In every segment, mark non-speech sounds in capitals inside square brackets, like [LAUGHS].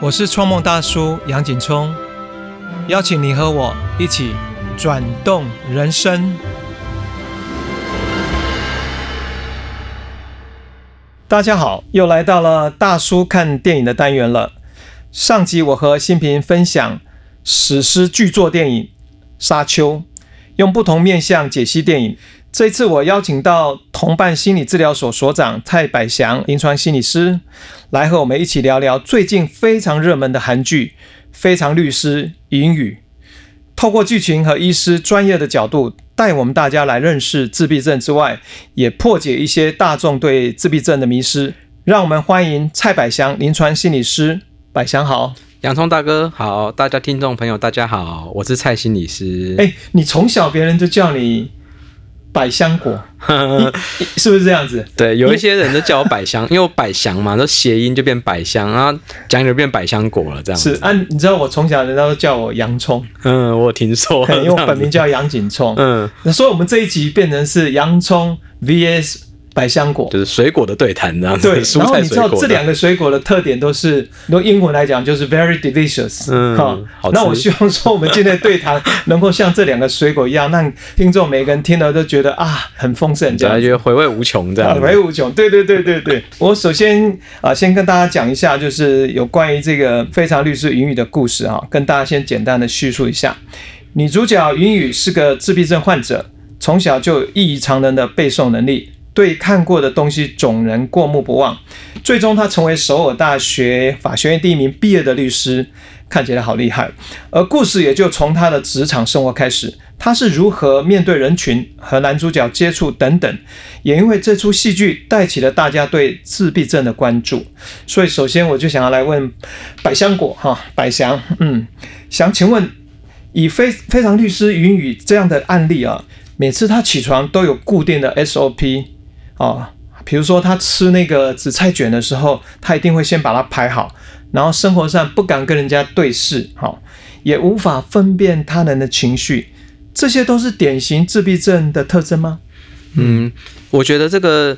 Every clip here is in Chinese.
我是创梦大叔杨景聪，邀请你和我一起转动人生。大家好，又来到了大叔看电影的单元了。上集我和新平分享史诗巨作电影《沙丘》，用不同面向解析电影。这一次我邀请到同伴心理治疗所所长蔡百祥临床心理师，来和我们一起聊聊最近非常热门的韩剧《非常律师云雨》。透过剧情和医师专业的角度，带我们大家来认识自闭症之外，也破解一些大众对自闭症的迷失。让我们欢迎蔡百祥临床心理师，百祥好，洋葱大哥好，大家听众朋友大家好，我是蔡心理师。哎，你从小别人就叫你。百香果 [LAUGHS] 是不是这样子？对，有一些人都叫我百香，因为我百香嘛，都谐音就变百香，然后讲就变百香果了，这样子是啊。你知道我从小人家都叫我洋葱，嗯，我听说，因为我本名叫杨景聪，嗯，所以我们这一集变成是洋葱 VS。百香果就是水果的对谈，这样对。然后你知道这两个水果的特点都是用英文来讲就是 very delicious，嗯，好。那我希望说我们今天的对谈能够像这两个水果一样，让听众每个人听了都觉得啊很丰盛，这样觉得回味无穷，这样回味无穷。对对对对对。我首先啊，先跟大家讲一下，就是有关于这个非常律师云雨的故事啊，跟大家先简单的叙述一下。女主角云雨是个自闭症患者，从小就异于常人的背诵能力。对看过的东西总能过目不忘，最终他成为首尔大学法学院第一名毕业的律师，看起来好厉害。而故事也就从他的职场生活开始，他是如何面对人群和男主角接触等等。也因为这出戏剧带起了大家对自闭症的关注，所以首先我就想要来问百香果哈，百祥，嗯，想请问以非非常律师云雨这样的案例啊，每次他起床都有固定的 SOP。哦，比如说他吃那个紫菜卷的时候，他一定会先把它排好，然后生活上不敢跟人家对视，好，也无法分辨他人的情绪，这些都是典型自闭症的特征吗？嗯，我觉得这个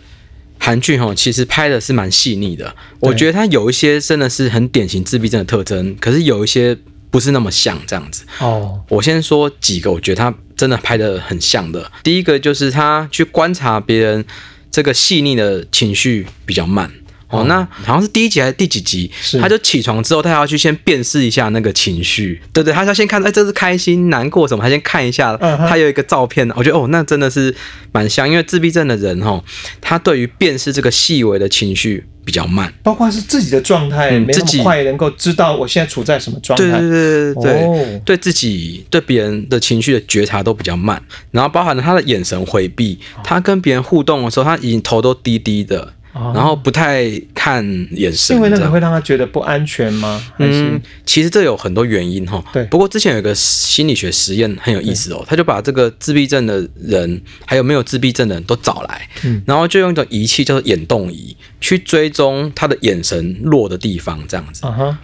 韩剧哈，其实拍的是蛮细腻的。我觉得它有一些真的是很典型自闭症的特征，可是有一些不是那么像这样子。哦，我先说几个，我觉得他真的拍的很像的。第一个就是他去观察别人。这个细腻的情绪比较慢哦，那好像是第一集还是第几集？他就起床之后，他要去先辨识一下那个情绪，对对，他要先看，哎，这是开心、难过什么？他先看一下，他有一个照片，我觉得哦，那真的是蛮像，因为自闭症的人哈，他对于辨识这个细微的情绪。比较慢，包括是自己的状态，没那么快能够知道我现在处在什么状态。对对对对对，对自己对别人的情绪的觉察都比较慢，然后包含了他的眼神回避，他跟别人互动的时候，他已经头都低低的。然后不太看眼神，因为那个会让他觉得不安全吗？嗯，其实这有很多原因哈。对，不过之前有一个心理学实验很有意思哦，他就把这个自闭症的人还有没有自闭症的人都找来，嗯，然后就用一种仪器叫做眼动仪去追踪他的眼神落的地方，这样子，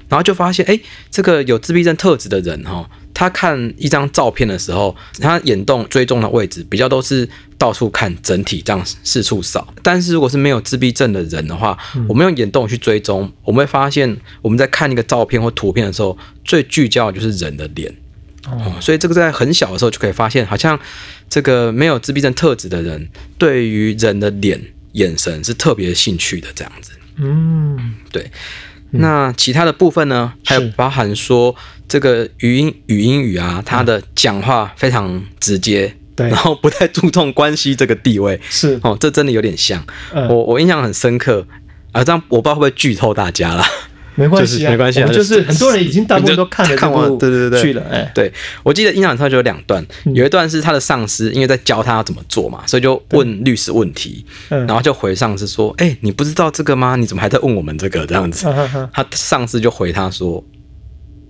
然后就发现，哎，这个有自闭症特质的人哈。他看一张照片的时候，他眼动追踪的位置比较都是到处看整体，这样四处扫。但是如果是没有自闭症的人的话，我们用眼动去追踪，我们会发现我们在看一个照片或图片的时候，最聚焦的就是人的脸。哦，所以这个在很小的时候就可以发现，好像这个没有自闭症特质的人，对于人的脸眼神是特别兴趣的这样子。嗯，对。那其他的部分呢？还有包含说这个语音语音语啊，他的讲话非常直接，对，然后不太注重关系这个地位，[LAUGHS] 是。哦，这真的有点像。我我印象很深刻。啊，这样我不知道会不会剧透大家了。[LAUGHS] 没关系，没关系，啊就是很多人已经大部分都看了看完，对对对。去了。哎，对我记得印象很深就有两段，有一段是他的上司因为在教他要怎么做嘛，所以就问律师问题，然后就回上司说：“哎，你不知道这个吗？你怎么还在问我们这个？”这样子，他上司就回他说：“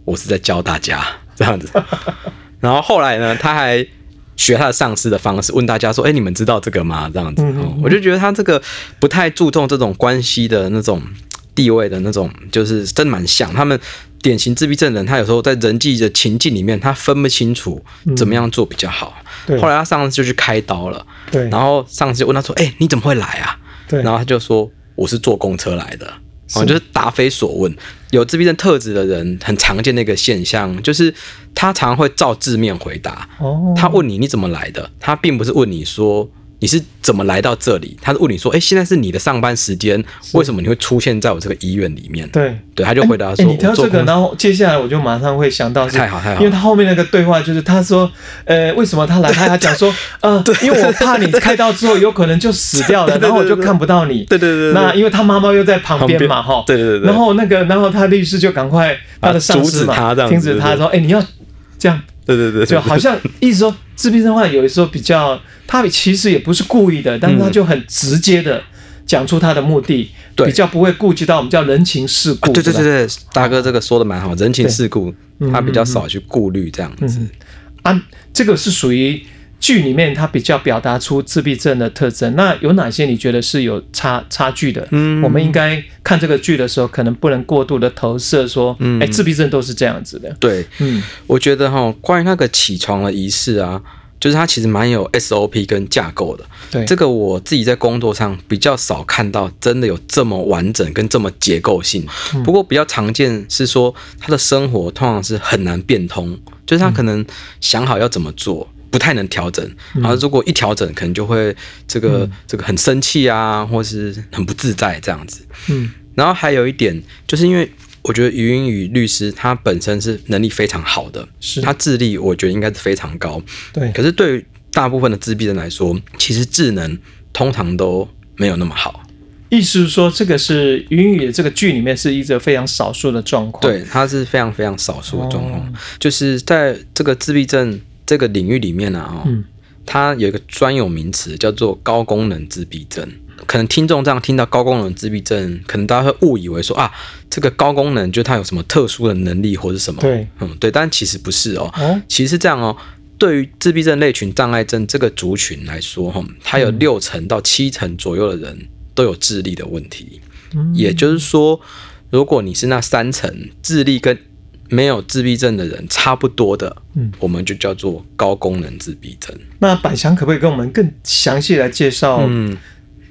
我是在教大家 [LAUGHS] 这样子。”然后后来呢，他还学他的上司的方式问大家说：“哎，你们知道这个吗？”这样子，我就觉得他这个不太注重这种关系的那种。地位的那种，就是真蛮像他们典型自闭症人，他有时候在人际的情境里面，他分不清楚怎么样做比较好。后来他上司就去开刀了，对。然后上司就问他说：“哎，你怎么会来啊？”对。然后他就说：“我是坐公车来的。”哦，就是答非所问。有自闭症特质的人很常见的一个现象，就是他常常会照字面回答。哦，他问你你怎么来的，他并不是问你说。你是怎么来到这里？他是问你说：“哎，现在是你的上班时间，为什么你会出现在我这个医院里面？”对对，他就回答说：“你挑这个，然后接下来我就马上会想到，太好太好，因为他后面那个对话就是他说：呃，为什么他来？他还讲说：[LAUGHS] 呃，因为我怕你开刀之后有可能就死掉了，[LAUGHS] 然后我就看不到你。对对对，那因为他妈妈又在旁边嘛，哈，对对对，然后那个，然后他律师就赶快他的上司嘛，停止他说：哎，你要这样。”对对对，就好像意思说，自闭症患者有的时候比较，他其实也不是故意的，但是他就很直接的讲出他的目的，比较不会顾及到我们叫人情世故。对对对对，大哥这个说的蛮好，人情世故他比较少去顾虑这样子。啊，这个是属于。剧里面他比较表达出自闭症的特征，那有哪些你觉得是有差差距的？嗯，我们应该看这个剧的时候，可能不能过度的投射说，哎，自闭症都是这样子的。对，嗯，我觉得哈，关于那个起床的仪式啊，就是它其实蛮有 SOP 跟架构的。对，这个我自己在工作上比较少看到，真的有这么完整跟这么结构性。不过比较常见是说，他的生活通常是很难变通，就是他可能想好要怎么做。不太能调整，然后如果一调整，可能就会这个这个很生气啊，或是很不自在这样子。嗯，然后还有一点，就是因为我觉得余英宇律师他本身是能力非常好的，是他智力我觉得应该是非常高。对，可是对于大部分的自闭症来说，其实智能通常都没有那么好。意思是说，这个是云英宇的这个剧里面是一个非常少数的状况。对，他是非常非常少数的状况，就是在这个自闭症。这个领域里面呢，哦，它有一个专有名词叫做高功能自闭症。可能听众这样听到高功能自闭症，可能大家会误以为说啊，这个高功能就它有什么特殊的能力或者什么？对，嗯，对，但其实不是哦。哦，其实是这样哦。对于自闭症类群障碍症这个族群来说，哈，它有六成到七成左右的人都有智力的问题。嗯，也就是说，如果你是那三成智力跟没有自闭症的人差不多的，嗯，我们就叫做高功能自闭症。那百祥可不可以跟我们更详细来介绍，嗯，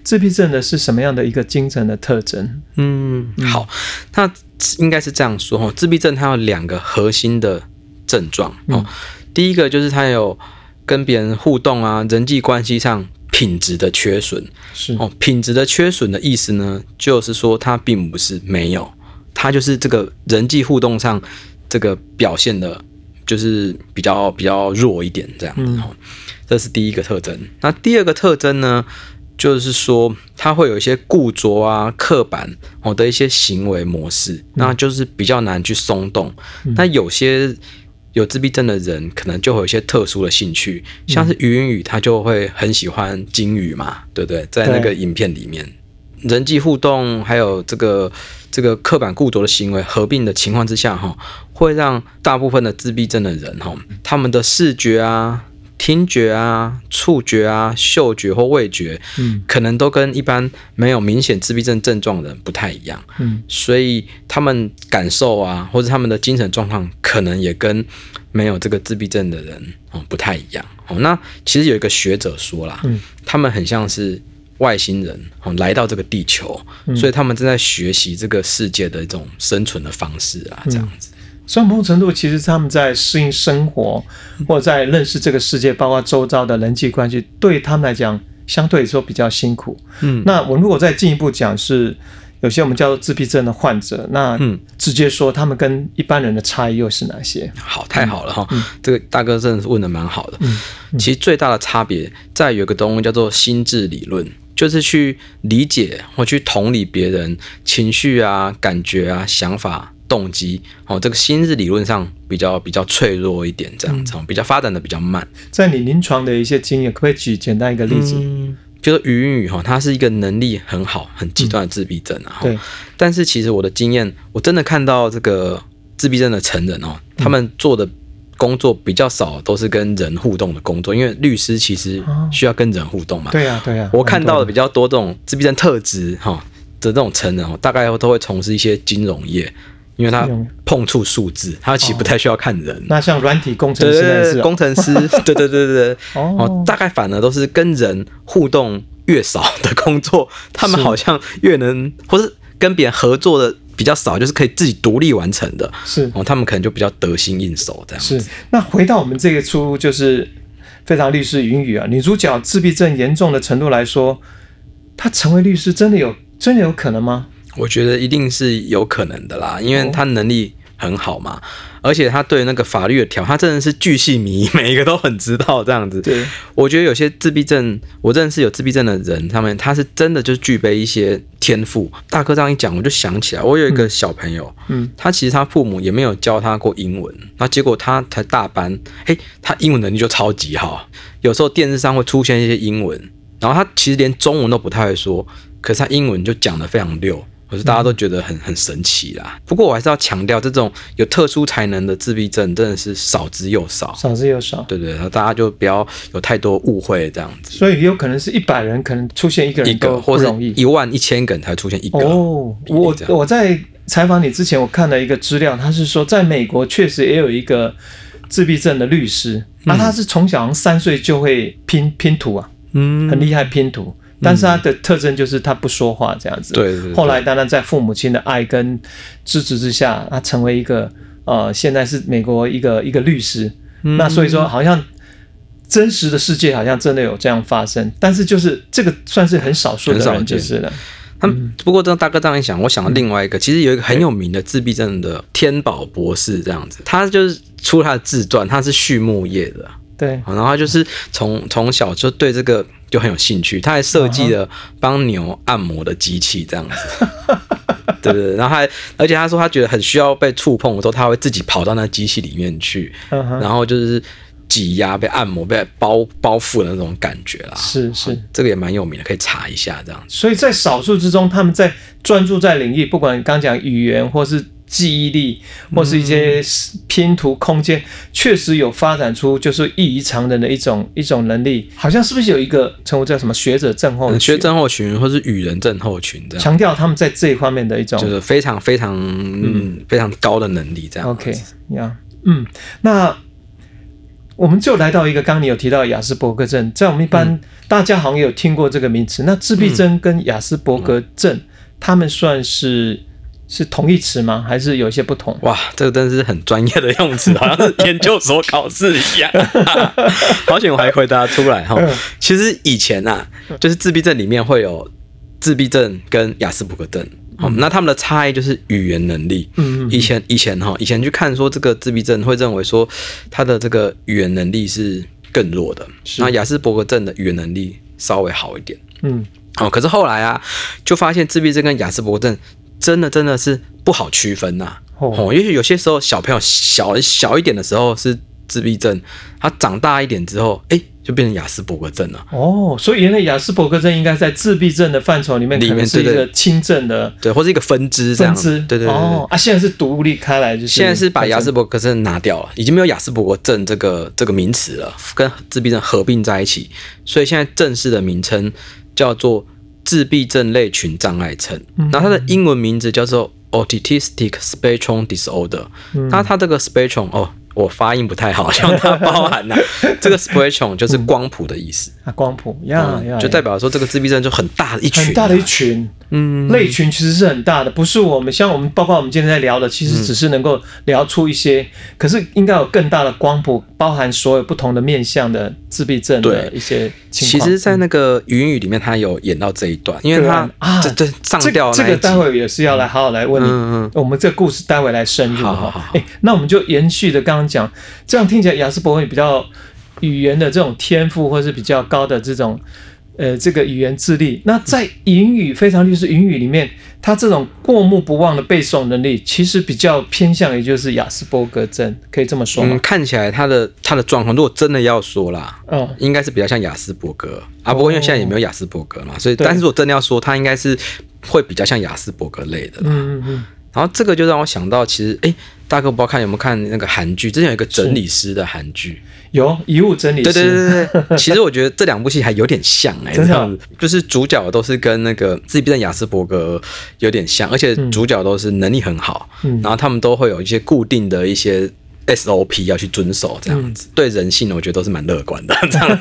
自闭症的是什么样的一个精神的特征？嗯，好，那应该是这样说哈，自闭症它有两个核心的症状哦，第一个就是它有跟别人互动啊，人际关系上品质的缺损，是。哦，品质的缺损的意思呢，就是说它并不是没有。他就是这个人际互动上，这个表现的，就是比较比较弱一点这样子哈，这是第一个特征。那第二个特征呢，就是说他会有一些固着啊、刻板哦的一些行为模式，那就是比较难去松动。那有些有自闭症的人，可能就会有一些特殊的兴趣，像是余云雨，他就会很喜欢金鱼嘛，对不对？在那个影片里面，人际互动还有这个。这个刻板固着的行为合并的情况之下，哈，会让大部分的自闭症的人，哈，他们的视觉啊、听觉啊、触觉啊、嗅觉或味觉，嗯，可能都跟一般没有明显自闭症症状的人不太一样，嗯，所以他们感受啊，或者他们的精神状况，可能也跟没有这个自闭症的人哦不太一样。哦，那其实有一个学者说啦，嗯，他们很像是。外星人哦来到这个地球，所以他们正在学习这个世界的一种生存的方式啊，这样子。所以某种程度其实他们在适应生活，或在认识这个世界，包括周遭的人际关系，对他们来讲相对来说比较辛苦。嗯，那我如果再进一步讲，是有些我们叫做自闭症的患者，那嗯，直接说他们跟一般人的差异又是哪些？好，太好了哈，这个大哥真的是问的蛮好的。嗯，其实最大的差别在有个东西叫做心智理论。就是去理解或去同理别人情绪啊、感觉啊、想法、动机哦，这个心智理论上比较比较脆弱一点，这样子比较发展的比较慢。在你临床的一些经验，可不可以举简单一个例子？就是余云宇哈，他是一个能力很好、很极端的自闭症啊。对。但是其实我的经验，我真的看到这个自闭症的成人哦，他们做的。工作比较少，都是跟人互动的工作，因为律师其实需要跟人互动嘛。对呀，对呀。我看到的比较多这种自闭症特质哈的这种成人哦，大概都会从事一些金融业，因为他碰触数字，他其实不太需要看人。那像软体工程师，[LAUGHS] 工程师，[LAUGHS] 对对对对对，哦，大概反而都是跟人互动越少的工作，他们好像越能，或是。跟别人合作的比较少，就是可以自己独立完成的，是哦，他们可能就比较得心应手这样子。是。那回到我们这个出就是非常律师云雨啊，女主角自闭症严重的程度来说，她成为律师真的有真的有可能吗？我觉得一定是有可能的啦，因为她能力很好嘛，而且他对那个法律的条，他真的是巨细靡遗，[LAUGHS] 每一个都很知道这样子。对，我觉得有些自闭症，我认识有自闭症的人，他们他是真的就具备一些天赋。大哥这样一讲，我就想起来，我有一个小朋友，嗯，他其实他父母也没有教他过英文，那结果他才大班，嘿，他英文能力就超级好。有时候电视上会出现一些英文，然后他其实连中文都不太会说，可是他英文就讲得非常溜。可是大家都觉得很很神奇啦。不过我还是要强调，这种有特殊才能的自闭症真的是少之又少。少之又少。对对，然后大家就不要有太多误会这样子。所以有可能是一百人可能出现一个人一个，或是不容易。一万一千个人才出现一个。哦，我我在采访你之前，我看了一个资料，他是说在美国确实也有一个自闭症的律师，那、他是从小三岁就会拼拼图啊，嗯很厉害拼图，但是他的特征就是他不说话这样子。对对对。后来当然在父母亲的爱跟支持之下，他成为一个呃，现在是美国一个一个律师。嗯。那所以说，好像真实的世界好像真的有这样发生，但是就是这个算是很少数的人，就是了。他们不过，这大哥这样一想，我想到另外一个，其实有一个很有名的自闭症的天宝博士这样子，他就是出他的自传，他是畜牧业的，对，然后他就是从从小就对这个就很有兴趣，他还设计了帮牛按摩的机器这样子。[LAUGHS] 对不对，然后还而且他说他觉得很需要被触碰的时候，他会自己跑到那机器里面去，然后就是挤压、被按摩、被包包覆的那种感觉啦。是是。这个也蛮有名的，可以查一下这样子。所以在少数之中，他们在专注在领域，不管刚讲语言，或是记忆力，或是一些拼图空间，确实有发展出就是异于常人的一种一种能力。好像是不是有一个称呼叫什么学者症候群？学症候群或是语人症候群这样，强调他们在这一方面的一种就是非常非常嗯非常高的能力这样。OK 呀，嗯，那我们就来到一个，刚刚你有提到雅斯伯格症，在我们一般、嗯大家好像有听过这个名词。那自闭症跟雅斯伯格症，他们算是是同义词吗？还是有一些不同？哇，这个真的是很专业的用词，[LAUGHS] 好像是研究所考试一样。[LAUGHS] 好险我还回答出来哈嗯。其实以前啊，就是自闭症里面会有自闭症跟雅斯伯格症，好，那他们的差异就是语言能力。嗯嗯以前以前哈，以前去看说这个自闭症会认为说他的这个语言能力是更弱的，那雅斯伯格症的语言能力稍微好一点。嗯，哦，可是后来啊，就发现自闭症跟雅斯伯格症真的真的是不好区分呐、哦哦，因为有些时候小朋友小小一点的时候是自闭症，他长大一点之后，哎，就变成雅斯伯格症了。哦，所以原来雅斯伯格症应该在自闭症的范畴里面，里面是一个轻症的对，或是一个分支这样。分支。对对哦啊，现在是独立开来，就是现在是把雅斯伯伯格症拿掉了，已经没有雅斯伯格症这个这个名词了，跟自闭症合并在一起，所以现在正式的名称叫做自闭症类群障碍症，然后它的英文名字叫做 Autistic Spectrum Disorder。那它这个 spectrum 哦，我发音不太好，希望它包含呐、[LAUGHS] 这个 spectrum 就是光谱的意思，啊光谱呀呀，就代表说这个自闭症就很大的一群、啊。很大的一群，嗯，类群其实是很大的，不是我们像我们包括我们今天在聊的，其实只是能够聊出一些，可是应该有更大的光谱，包含所有不同的面向的自闭症的一些情况。其实，在那个语音语里面，他有演到这一段，因为他啊。啊这这上这吊那一集。这个待会也是要来好好来问你，嗯嗯我们这个故事待会来深入哈。好好好。哎，那我们就延续的刚刚讲，这样听起来雅斯伯格比较语言的这种天赋，或是比较高的这种呃这个语言智力。那在英语非常律师英语里面，他这种过目不忘的背诵能力，其实比较偏向于就是雅斯伯格症，可以这么说嗯，吗？看起来他的他的状况，如果真的要说啦，嗯，应该是比较像雅斯伯格啊。不过因为现在也没有雅斯伯格嘛，所以但是如果真的要说，他应该是会比较像雅斯伯格类的啦。嗯嗯嗯，然后这个就让我想到，其实哎，大哥不知道看有没有看那个韩剧，之前有一个整理师的韩剧，有遗物整理师，对对对对对，[LAUGHS] 其实我觉得这两部戏还有点像哎、真的？啊这样子就是主角都是跟那个自闭症雅斯伯格有点像，而且主角都是能力很好，嗯。然后他们都会有一些固定的一些 SOP 要去遵守，这样子、对人性，我觉得都是蛮乐观的。[LAUGHS] 这样，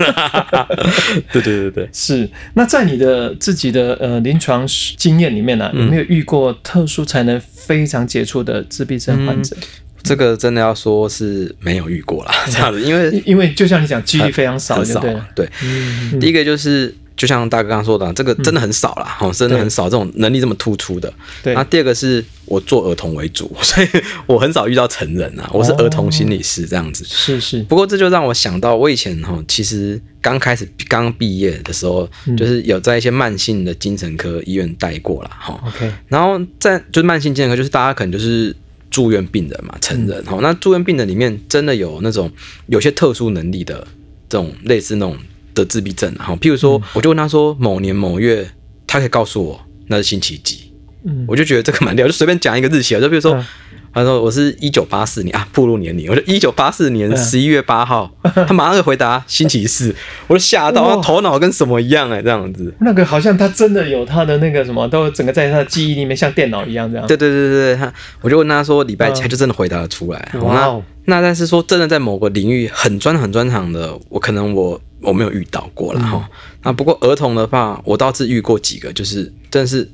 [LAUGHS] 对对对对，是。那在你的自己的呃临床经验里面呢、有没有遇过特殊才能非常杰出的自闭症患者？这个真的要说是没有遇过啦，这样子，因为因因为就像你讲，几率非常少，很少就对。对，嗯，第一个就是。就像大哥刚刚说的，这个真的很少啦，哦、真的很少这种能力这么突出的。对那第二个是我做儿童为主，[LAUGHS] 所以我很少遇到成人啊，我是儿童心理师这样子。是是，不过这就让我想到，我以前哈，其实刚开始刚毕业的时候，嗯就是有在一些慢性的精神科医院待过啦。哈。OK，然后在就是慢性精神科，就是大家可能就是住院病人嘛，成人嗯哈、那住院病人里面真的有那种有些特殊能力的这种类似那种的自闭症啊，哈，譬如嗯。说，我就问他说某年某月，他可以告诉我那是星期几，嗯，我就觉得这个蛮屌，就随便讲一个日期啊，就比如说嗯。他说我是一九八四年啊，步入年龄，我就一九八四年嗯十一月八号，[LAUGHS] 他马上就回答星期四，我就吓到，他头脑跟什么一样哎、这样子。那个好像他真的有他的那个什么，都整个在他的记忆里面，像电脑一样这样。对对对对对，他我就问他说礼拜几，嗯他就真的回答得出来。哦哇哦那那但是说真的，在某个领域很专很专长的，我可能我我没有遇到过嗯了哈。那不过儿童的话，我倒是遇过几个，就是真的是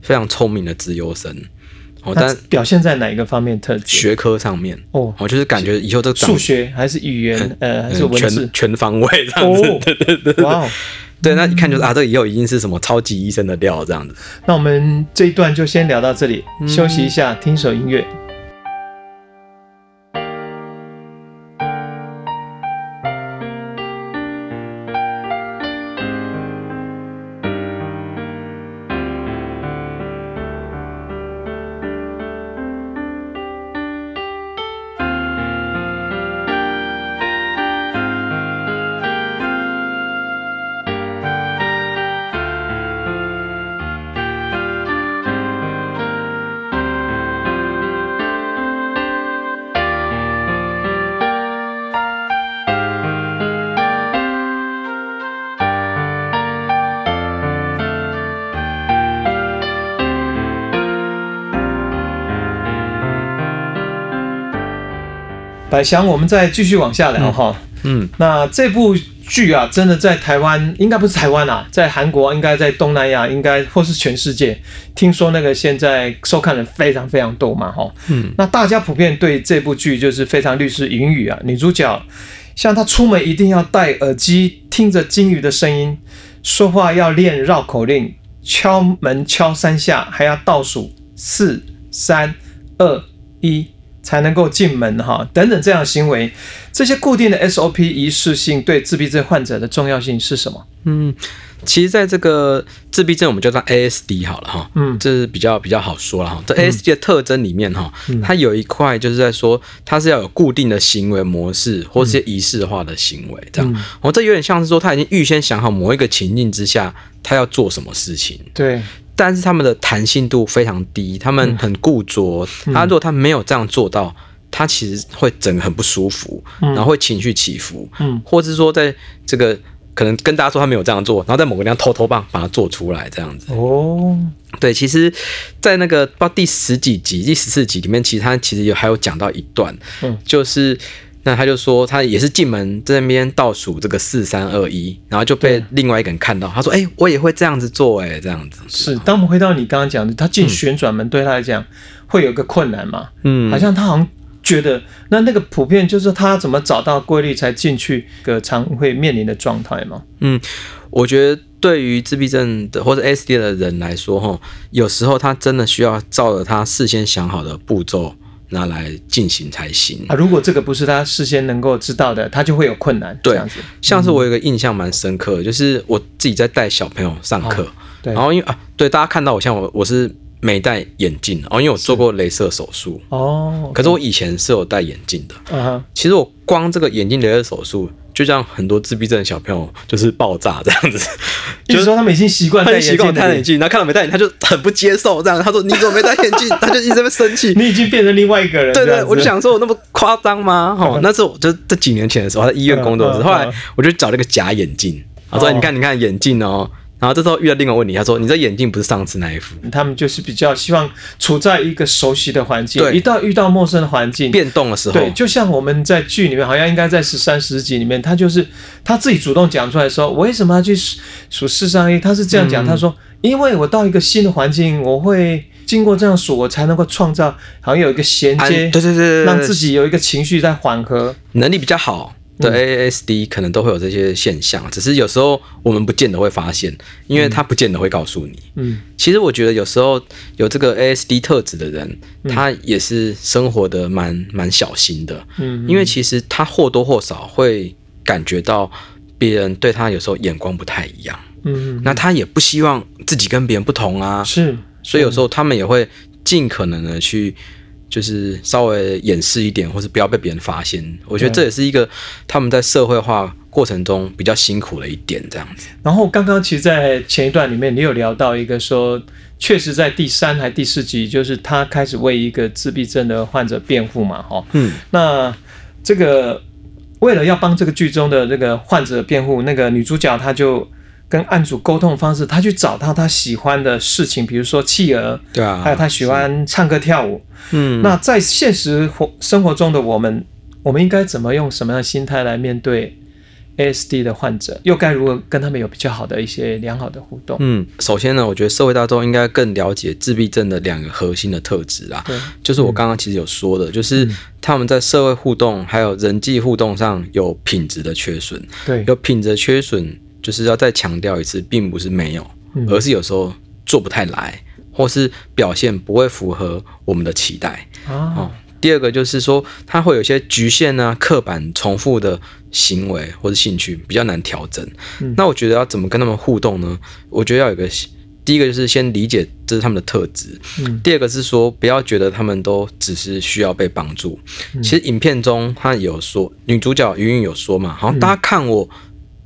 非常聪明的资优生。哦，但表现在哪一个方面特质？学科上面，哦，我就是感觉以后这个数学还是语言？呃，还是嗯文字全？全方位这样子。哦 [LAUGHS] 对对对对哇哦！对，那一看就是啊，这以后已经是什么超级医生的料这样子。那我们这一段就先聊到这里，休息一下，听首音乐。百祥，我们再继续往下聊哈。嗯，那这部剧啊，真的在台湾，应该不是台湾啊，在韩国，应该在东南亚，应该或是全世界，听说那个现在收看人非常非常多嘛，哈。嗯，那大家普遍对这部剧就是非常律师云雨啊，女主角像她出门一定要戴耳机，听着金鱼的声音，说话要练绕口令，敲门敲三下，还要倒数四三二一。才能够进门哈，等等这样的行为，这些固定的 SOP 仪式性对自闭症患者的重要性是什么？嗯，其实在这个自闭症，我们叫它 ASD 好了哈，嗯。这是比较比较好说了哈。这 ASD 的特征里面哈，嗯。它有一块就是在说，它是要有固定的行为模式或是些仪式化的行为，这样。嗯。哦，这有点像是说他已经预先想好某一个情境之下，他要做什么事情，对，但是他们的弹性度非常低，他们很固着。他如果他没有这样做到，他其实会整个很不舒服，嗯然后会情绪起伏，嗯或者是说在这个可能跟大家说他没有这样做，然后在某个地方偷偷棒把它做出来这样子。哦，对，其实，在那个不知道第十几集、第十四集里面，其实他其实有还有讲到一段，嗯就是那他就说他也是进门在那边倒数这个四三二一，然后就被另外一个人看到，他说：“哎、我也会这样子做、哎，这样子。”是。当我们回到你刚刚讲的，他进旋转门对他来讲会有个困难嘛？嗯，好像他好像觉得那那个普遍就是他怎么找到规律才进去个常会面临的状态嘛？我觉得对于自闭症的或者 SD 的人来说，哈，有时候他真的需要照着他事先想好的步骤拿来进行才行。啊，如果这个不是他事先能够知道的，他就会有困难。对子，像是我有一个印象蛮深刻的，就是我自己在带小朋友上课，对然后因为啊，对大家看到我像我我是没戴眼镜，哦，因为我做过镭射手术，哦，可是我以前是有戴眼镜的。啊哈，其实我光这个眼镜镭射手术，就像很多自闭症的小朋友就是爆炸这样子，[LAUGHS] 就是说他们已经习惯戴戴眼镜，然后看到没戴眼镜，他就很不接受这样。他说：“你怎么没戴眼镜？” [LAUGHS] 他就一直在生气。你已经变成另外一个人。对对，这样子我就想说，我那么夸张吗？哦，那是我就这几年前的时候，在医院工作的时候，后来我就找了一个假眼镜，我说：“哦你看，你看眼镜哦，然后这时候遇到另外一个问题，他说：“你这眼镜不是上次那一副，他们就是比较希望处在一个熟悉的环境，对。一到遇到陌生的环境，变动的时候，对，就像我们在剧里面，好像应该在十三十集里面，他就是他自己主动讲出来说，我为什么要去数数四三一？他是这样嗯。讲，他说，因为我到一个新的环境，我会经过这样数，我才能够创造好像有一个衔接，对对，对。让自己有一个情绪在缓和。能力比较好的 AASD 可能都会有这些现象，只是有时候我们不见得会发现，因为他不见得会告诉你。嗯，其实我觉得有时候有这个 ASD 特质的人，嗯。他也是生活的蛮蛮小心的，嗯，因为其实他或多或少会感觉到别人对他有时候眼光不太一样，嗯，那他也不希望自己跟别人不同啊，是，所以有时候他们也会尽可能的去，就是稍微掩饰一点，或是不要被别人发现。我觉得这也是一个他们在社会化过程中比较辛苦的一点，这样子。然后刚刚其实，在前一段里面，你有聊到一个说，确实在第三还第四集，就是他开始为一个自闭症的患者辩护嘛，哈，嗯，那这个为了要帮这个剧中的这个患者辩护，那个女主角她就跟案主沟通的方式，他去找到他喜欢的事情，比如说企鹅，对啊，还有他喜欢唱歌跳舞。嗯，那在现实活生活中的我们，我们应该怎么用什么样的心态来面对 ASD 的患者？又该如何跟他们有比较好的一些良好的互动？嗯，首先呢，我觉得社会大众应该更了解自闭症的两个核心的特质啊。对，就是我刚刚其实有说的，就是他们在社会互动还有人际互动上有品质的缺损。对，有品质的缺损，就是要再强调一次，并不是没有，嗯而是有时候做不太来，或是表现不会符合我们的期待。啊哦，第二个就是说，它会有一些局限啊、刻板、重复的行为或者兴趣，比较难调整。嗯那我觉得要怎么跟他们互动呢？我觉得要有个，第一个就是先理解这是他们的特质，嗯第二个是说不要觉得他们都只是需要被帮助。嗯其实影片中他有说，女主角云云有说嘛，好像大家看我。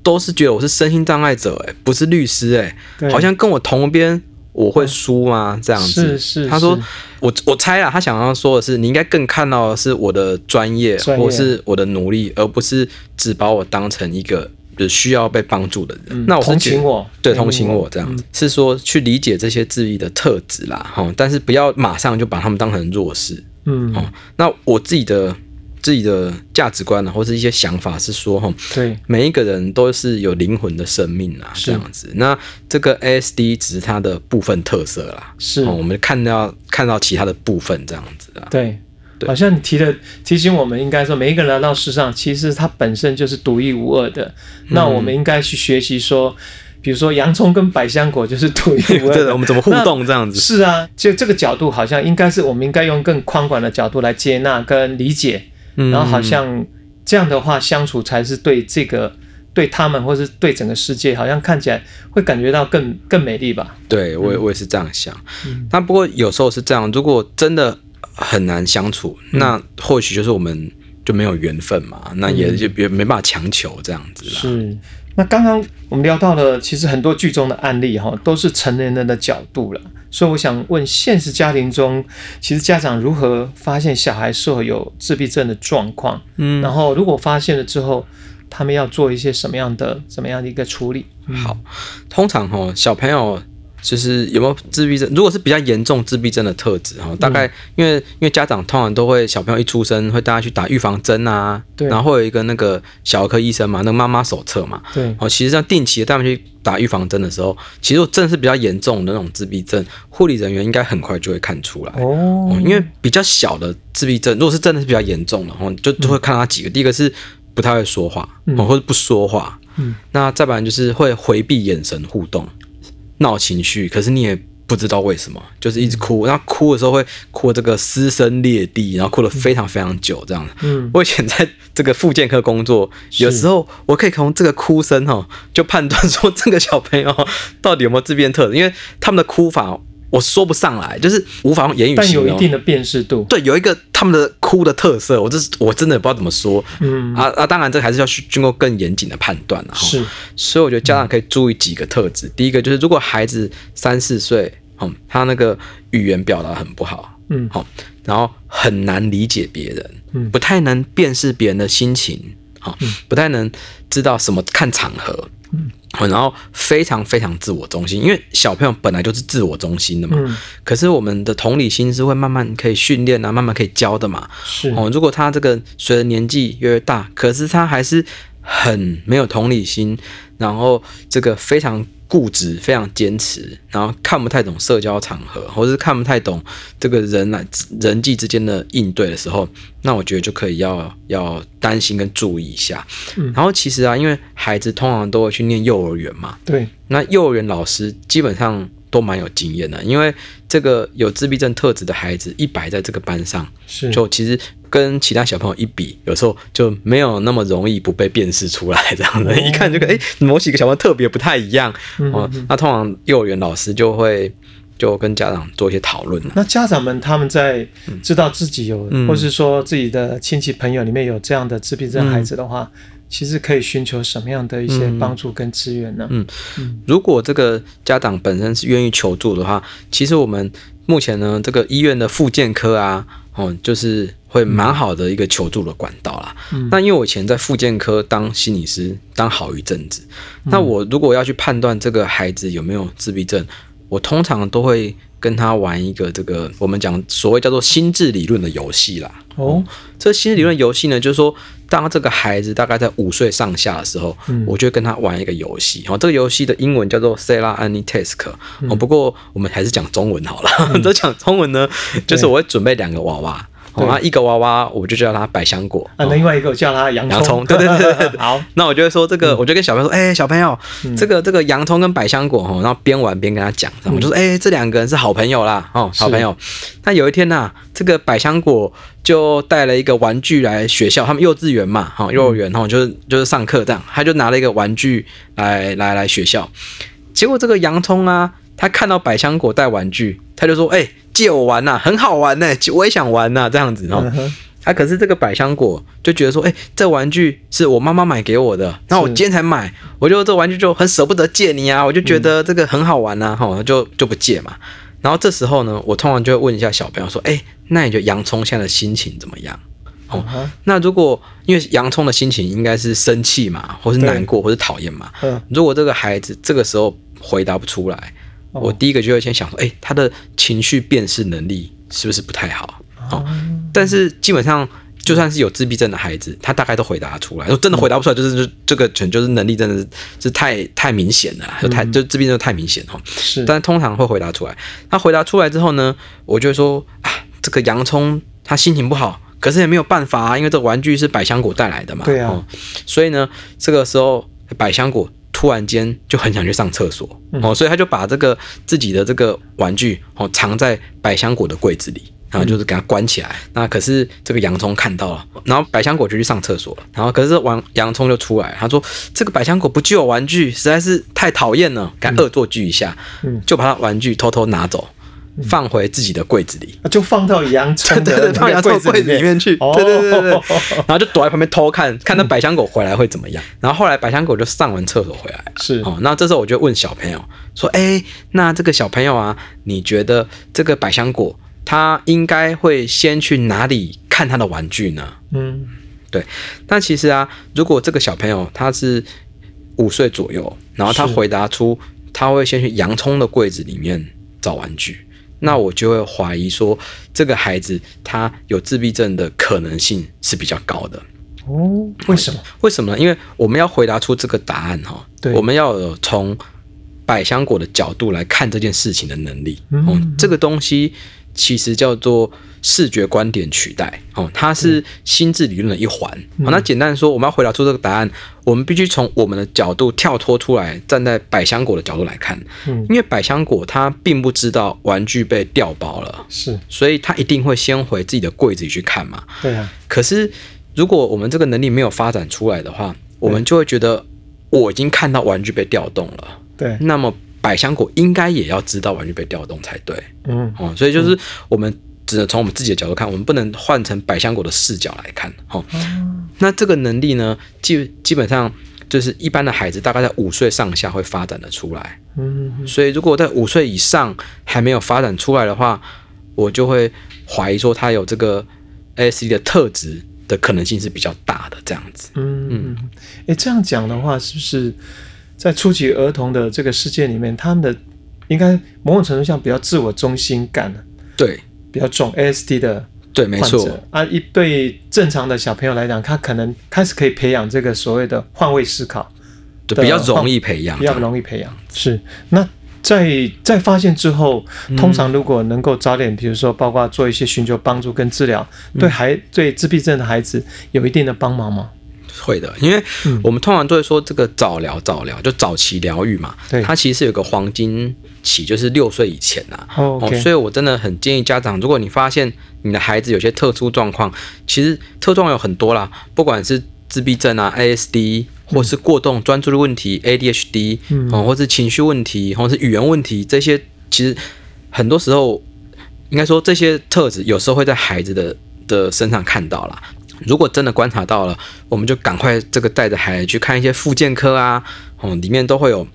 都是觉得我是身心障碍者、欸，不是律师、欸，对。好像跟我同边我会输吗？这样子，是是他说我我猜啊，他想要说的是，你应该更看到的是我的专业或是我的努力，而不是只把我当成一个就需要被帮助的人。嗯那我是同情我，对同情我这样子，是说去理解这些自闭的特质啦，哈，但是不要马上就把他们当成弱势。嗯，哦，那我自己的自己的价值观呢，或是一些想法是说，哈，对，每一个人都是有灵魂的生命啦，是这样子。那这个 ASD 只是它的部分特色啦，是哦，我们看到看到其他的部分这样子啊。对，好像你提的提醒我们，应该说每一个人来到世上，其实他本身就是独一无二的。那我们应该去学习说，比如说洋葱跟百香果就是独一无二的 [LAUGHS] 我。们怎么互动这样子？是啊，就这个角度，好像应该是我们应该用更宽广的角度来接纳跟理解，嗯然后好像这样的话相处才是对这个对他们或是对整个世界，好像看起来会感觉到更更美丽吧。对我也我也是这样想。嗯那不过有时候是这样，如果真的很难相处，嗯那或许就是我们就没有缘分嘛，那也就也没办法强求这样子啦。是。那刚刚我们聊到了，其实很多剧中的案例哈，都是成年人的角度了。所以我想问，现实家庭中，其实家长如何发现小孩是否有自闭症的状况？嗯，然后如果发现了之后，他们要做一些什么样的、怎么样的一个处理？好，通常哈小朋友就是有没有自闭症，如果是比较严重自闭症的特质哈，大概因为因为家长通常都会小朋友一出生会带他去打预防针啊，对然后会有一个那个小儿科医生嘛，那个妈妈手册嘛，对，哦，其实像定期的带他们去打预防针的时候，其实我真的是比较严重的那种自闭症，护理人员应该很快就会看出来。哦哦，因为比较小的自闭症，如果是真的是比较严重的，哦，就就会看他几个。第一个是不太会说话，哦，或者不说话。嗯，那再不然就是会回避眼神互动，闹情绪，可是你也不知道为什么，就是一直哭。然后哭的时候会哭这个撕声裂地，然后哭了非常非常久这样。嗯，我以前在这个复健科工作，有时候我可以从这个哭声哈，就判断说这个小朋友到底有没有自闭症特质，因为他们的哭法我说不上来，就是无法用言语但形容。有一定的辨识度。对，有一个他们的哭的特色，我这是我真的不知道怎么说。嗯，啊啊，当然这还是要去经过更严谨的判断啊。是，所以我觉得家长可以注意几个特质。第一个就是，如果孩子三四岁，嗯，他那个语言表达很不好，嗯好，然后很难理解别人，嗯不太能辨识别人的心情，好，不太能知道什么看场合，哦然后非常非常自我中心，因为小朋友本来就是自我中心的嘛。嗯，可是我们的同理心是会慢慢可以训练啊，慢慢可以教的嘛。是，哦，如果他这个随着年纪越来越大，可是他还是很没有同理心，然后这个非常固执、非常坚持，然后看不太懂社交场合，或者是看不太懂这个人来人际之间的应对的时候，那我觉得就可以要要担心跟注意一下。嗯。然后其实啊，因为孩子通常都会去念幼儿园嘛，对，那幼儿园老师基本上都蛮有经验的，因为这个有自闭症特质的孩子一摆在这个班上，是，就其实跟其他小朋友一比，有时候就没有那么容易不被辨识出来，这样子、哦。一看就跟哎某几个小朋友特别不太一样嗯哦。那通常幼儿园老师就会就跟家长做一些讨论了。那家长们他们在知道自己有，嗯。或是说自己的亲戚朋友里面有这样的自闭症孩子的话，其实可以寻求什么样的一些帮助跟资源呢？嗯。如果这个家长本身是愿意求助的话，其实我们目前呢，这个医院的复健科啊，哦，就是会蛮好的一个求助的管道啦。嗯那因为我以前在复健科当心理师当好一阵子，那我如果要去判断这个孩子有没有自闭症，我通常都会跟他玩一个这个我们讲所谓叫做心智理论的游戏啦。哦，这心智理论游戏呢，就是说，当这个孩子大概在五岁上下的时候，嗯我就会跟他玩一个游戏。哦，这个游戏的英文叫做 Sela Any Task。哦，嗯不过我们还是讲中文好了。[LAUGHS] 这讲中文呢，就是我会准备两个娃娃。哦，对。那一个娃娃我就叫它百香果。啊，哦。另外一个我叫他洋洋葱对对对对对。[LAUGHS] 好，那我就会说这个，我就跟小朋友说，哎、小朋友，这个这个洋葱跟百香果哈，然后边玩边跟他讲，然后我就说，哎、这两个人是好朋友啦，哦，好朋友。那有一天呐、这个百香果就带了一个玩具来学校，他们幼稚园嘛，哈，幼儿园哈，就是就是上课这样，他就拿了一个玩具来来来学校，结果这个洋葱啊，他看到百香果带玩具，他就说，哎、借我玩呐、很好玩呢、我也想玩呐、这样子哦。嗯哼啊，可是这个百香果就觉得说，哎、这玩具是我妈妈买给我的，那我今天才买，我就这玩具就很舍不得借你啊，我就觉得这个很好玩呐、哈、就就不借嘛。然后这时候呢，我通常就会问一下小朋友说，哎、那你觉得洋葱现在的心情怎么样？哦嗯那如果因为洋葱的心情应该是生气嘛，或是难过，或是讨厌嘛。嗯，如果这个孩子这个时候回答不出来，哦我第一个就会先想说，哎、他的情绪辨识能力是不是不太好？哦，但是基本上就算是有自闭症的孩子，他大概都回答得出来。如果真的回答不出来，就是就这个全就是能力真的是是太太明显了，就太就自闭症太明显哦。是，但通常会回答出来。他回答出来之后呢，我就会说啊，这个洋葱他心情不好，可是也没有办法啊，因为这个玩具是百香果带来的嘛。对啊哦，所以呢，这个时候百香果突然间就很想去上厕所、哦，所以他就把这个自己的这个玩具哦藏在百香果的柜子里。然后就是给它关起来，那可是这个洋葱看到了，然后百香果就去上厕所了，然后可是王洋葱就出来，他说这个百香果不具有玩具，实在是太讨厌了，给他恶作剧一下，嗯。就把他玩具偷偷拿走，放回自己的柜子里。啊就放到洋葱的 [LAUGHS] 那个放洋葱柜子里面。去，哦。对对对对。对，然后就躲在旁边偷看，看那百香果回来会怎么样。然后后来百香果就上完厕所回来，是。哦，那这时候我就问小朋友说：“哎，那这个小朋友啊，你觉得这个百香果他应该会先去哪里看他的玩具呢？”嗯。对。但其实啊，如果这个小朋友他是五岁左右，然后他回答出他会先去洋葱的柜子里面找玩具，那我就会怀疑说这个孩子他有自闭症的可能性是比较高的。哦，为什么？为什么呢？因为我们要回答出这个答案哈，对我们要有从百香果的角度来看这件事情的能力。嗯哦，这个东西其实叫做视觉观点取代。哦，它是心智理论的一环。嗯。好、那简单说，我们要回答出这个答案，我们必须从我们的角度跳脱出来，站在百香果的角度来看。嗯。因为百香果它并不知道玩具被调包了，是。所以它一定会先回自己的柜子里去看嘛。对啊，可是，如果我们这个能力没有发展出来的话，我们就会觉得我已经看到玩具被调动了，对，那么百香果应该也要知道玩具被调动才对嗯哦。所以就是我们只能从我们自己的角度看，我们不能换成百香果的视角来看哦。那这个能力呢，基基本上就是一般的孩子大概在五岁上下会发展的出来。嗯所以如果在五岁以上还没有发展出来的话，我就会怀疑说他有这个 ASD 的特质的可能性是比较大的这样子。嗯嗯，哎，这样讲的话，是不是在初级儿童的这个世界里面，他们的应该某种程度上比较自我中心感对比较重，ASD 的对，没错，啊，一对正常的小朋友来讲，他可能开始可以培养这个所谓的换位思考，对，比较容易培养比，较容易培养。是，那在在发现之后，通常如果能够早点，比如说包括做一些寻求帮助跟治疗，对孩对自闭症的孩子有一定的帮忙吗？会的，因为嗯。我们通常都会说这个早疗，早疗就早期疗愈嘛，对。它其实是有个黄金期，就是六岁以前呐、哦所以我真的很建议家长，如果你发现你的孩子有些特殊状况，其实特状有很多啦，不管是自闭症啊、ASD，或是过动专注力问题、ADHD，嗯。哦，或是情绪问题，或是语言问题，这些其实很多时候应该说这些特质有时候会在孩子的的身上看到啦。如果真的观察到了，我们就赶快这个带着孩子去看一些复健科啊，哦，里面都会有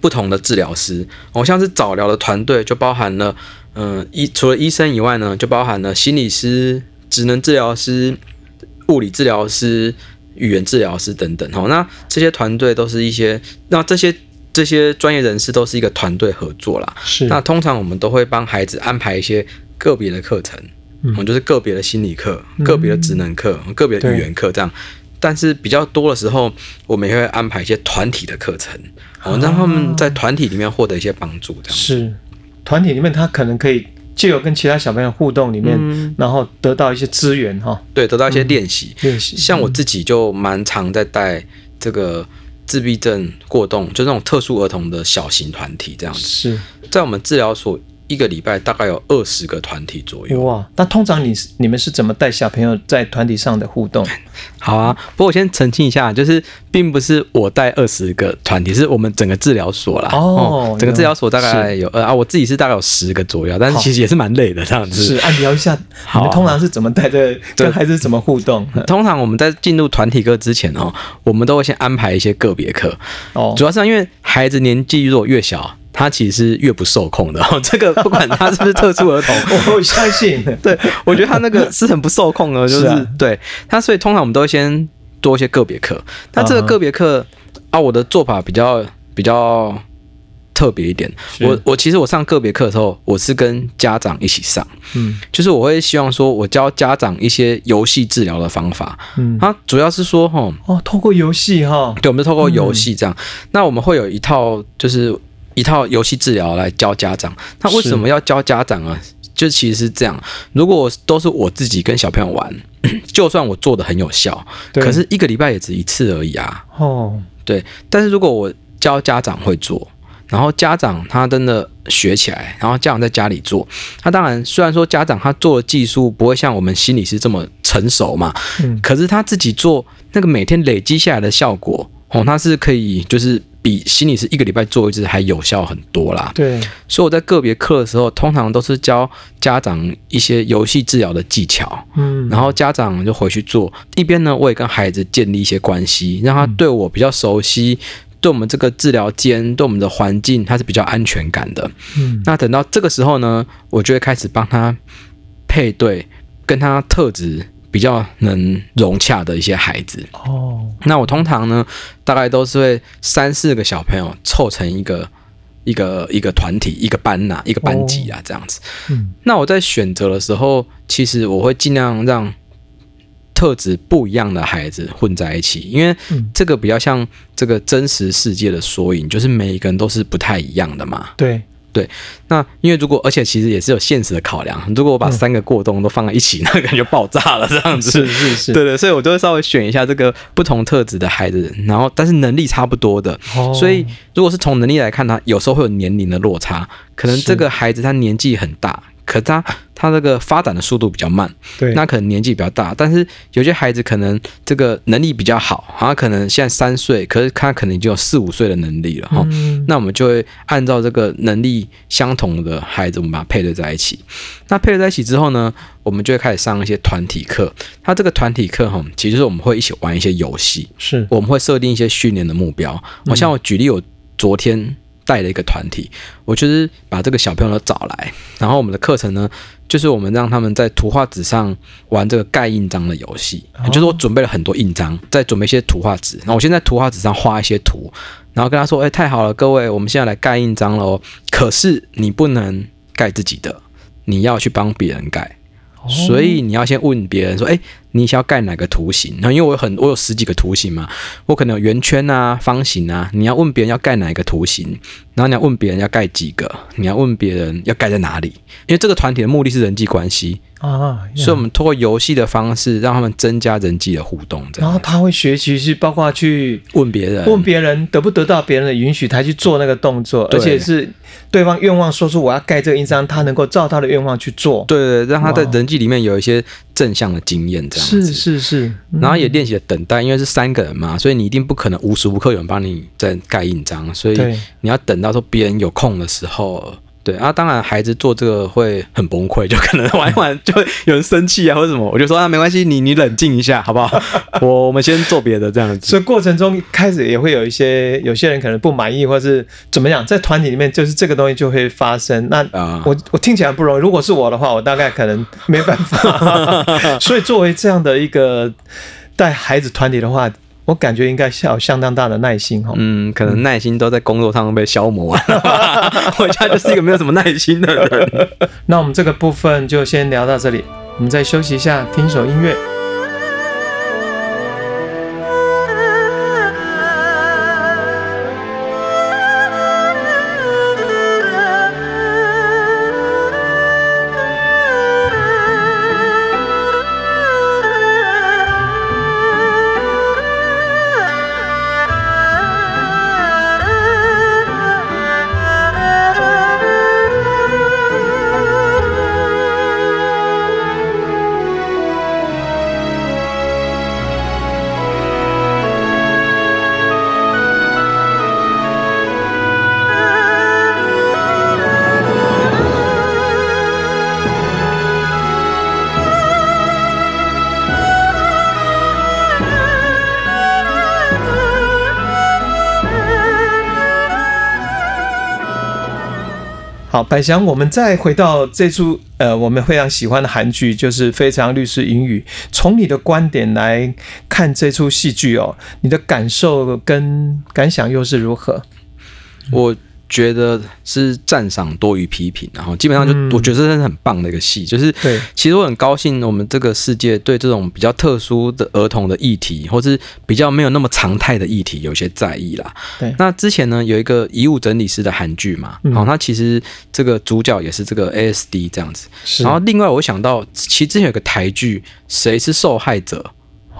不同的治疗师。哦，像是早疗的团队就包含了，嗯、医除了医生以外呢，就包含了心理师、职能治疗师、物理治疗师、语言治疗师等等。哦，那这些团队都是一些，那这些这些专业人士都是一个团队合作啦。是那通常我们都会帮孩子安排一些个别的课程，嗯。嗯，就是个别的心理课、个别的职能课、个别的语言课这样。但是比较多的时候，我们也会安排一些团体的课程，哦，让他们在团体里面获得一些帮助，这样。是团体里面，他可能可以借由跟其他小朋友互动里面，嗯。然后得到一些资源哈，对，得到一些练习。练习。像我自己就蛮常在带这个自闭症过动，就那种特殊儿童的小型团体这样子，是。在我们治疗所一个礼拜大概有二十个团体左右。哇，那通常你是你们是怎么带小朋友在团体上的互动？好啊，不过我先澄清一下，就是并不是我带二十个团体，是我们整个治疗所啦。哦整个治疗所大概有呃啊，我自己是大概有十个左右，但是其实也是蛮累的这样子。是，按聊一下，你好们通常是怎么带着跟孩子怎么互动？通常我们在进入团体课之前哦，我们都会先安排一些个别课，哦主，要是因为孩子年纪如果越小，他其实是越不受控的。哦，[LAUGHS] 这个不管他是不是特殊儿童，[LAUGHS] 我相信，[LAUGHS] 对我觉得他那个是很不受控的，就是对他，所以通常我们都会先多一些个别课。那这个个别课啊，我的做法比较比较特别一点。我我其实我上个别课的时候，我是跟家长一起上，嗯就是我会希望说我教家长一些游戏治疗的方法。嗯，它主要是说哈，哦，透过游戏哈，对，我们是透过游戏这样。那我们会有一套就是一套游戏治疗来教家长。那为什么要教家长啊？就其实是这样，如果都是我自己跟小朋友玩，[CLEARS THROAT] 就算我做的很有效，可是一个礼拜也只一次而已啊。哦，对，但是如果我教家长会做，然后家长他真的学起来，然后家长在家里做，他当然虽然说家长他做的技术不会像我们心理师这么成熟嘛，嗯可是他自己做那个每天累积下来的效果，哦，他是可以就是比心理师一个礼拜做一次还有效很多啦。对，所以我在个别课的时候，通常都是教家长一些游戏治疗的技巧，嗯，然后家长就回去做，一边呢，我也跟孩子建立一些关系，让他对我比较熟悉，对我们这个治疗间、对我们的环境，他是比较安全感的。嗯那等到这个时候呢，我就会开始帮他配对跟他特质比较能融洽的一些孩子。哦，那我通常呢，大概都是会三四个小朋友凑成一个。一个一个团体、一个班呐、一个班级啊，这样子。嗯那我在选择的时候，其实我会尽量让特质不一样的孩子混在一起，因为嗯这个比较像这个真实世界的缩影，就是每一个人都是不太一样的嘛。对，那因为如果，而且其实也是有现实的考量，如果我把三个过动都放在一起，那可能就爆炸了这样子。是是是，对对，所以我就会稍微选一下这个不同特质的孩子，然后但是能力差不多的，哦。所以如果是从能力来看，他有时候会有年龄的落差，可能这个孩子他年纪很大，可他他这个发展的速度比较慢，对，那可能年纪比较大，但是有些孩子可能这个能力比较好，他可能现在三岁，可是他可能已经有四五岁的能力了哈。嗯那我们就会按照这个能力相同的孩子，我们把它配对在一起。那配对在一起之后呢，我们就会开始上一些团体课。他这个团体课哈，其实是我们会一起玩一些游戏，是我们会设定一些训练的目标。好像我举例，我昨天带了一个团体，我就是把这个小朋友都找来，然后我们的课程呢，就是我们让他们在图画纸上玩这个盖印章的游戏，哦就是我准备了很多印章，再准备一些图画纸，然后我先在图画纸上画一些图，然后跟他说：“哎，太好了，各位，我们现在来盖印章了哦。可是你不能盖自己的，你要去帮别人盖。所以你要先问别人说：哎，你想要盖哪个图形？然后因为我有很我有十几个图形嘛，我可能有圆圈啊、方形啊。你要问别人要盖哪个图形，然后你要问别人要盖几个，你要问别人要盖在哪里。因为这个团体的目的是人际关系。”啊，所以我们通过游戏的方式让他们增加人际的互动，然后他会学习是包括去问别人，问别人得不得到别人的允许，他去做那个动作，而且是对方愿望说出我要盖这个印章，他能够照他的愿望去做，对对，让他在人际里面有一些正向的经验，这样是是是，然后也练习了等待，因为是三个人嘛，所以你一定不可能无时无刻有人帮你在盖印章，所以你要等到说别人有空的时候。对啊，当然孩子做这个会很崩溃，就可能玩一玩就会有人生气啊或者什么，我就说啊没关系，你你冷静一下好不好？[LAUGHS] 我我们先做别的这样子。所以过程中开始也会有一些有些人可能不满意或是怎么样，在团体里面就是这个东西就会发生。那我我听起来不容易，如果是我的话，我大概可能没办法。[LAUGHS] 所以作为这样的一个带孩子团体的话。我感觉应该是有相当大的耐心哈。嗯，可能耐心都在工作上被消磨完了。[LAUGHS] 我家就是一个没有什么耐心的人。[LAUGHS] 那我们这个部分就先聊到这里，我们再休息一下，听首音乐。百祥，我们再回到这出呃，我们非常喜欢的韩剧，就是《非常律师英语》。从你的观点来看这出戏剧哦，你的感受跟感想又是如何？我。觉得是赞赏多于批评，然后基本上就我觉得这是很棒的一个戏，就是对，其实我很高兴我们这个世界对这种比较特殊的儿童的议题，或是比较没有那么常态的议题有些在意啦。对，那之前呢有一个遗物整理师的韩剧嘛，好，那其实这个主角也是这个 ASD 这样子，然后另外我想到，其实之前有个台剧《谁是受害者》，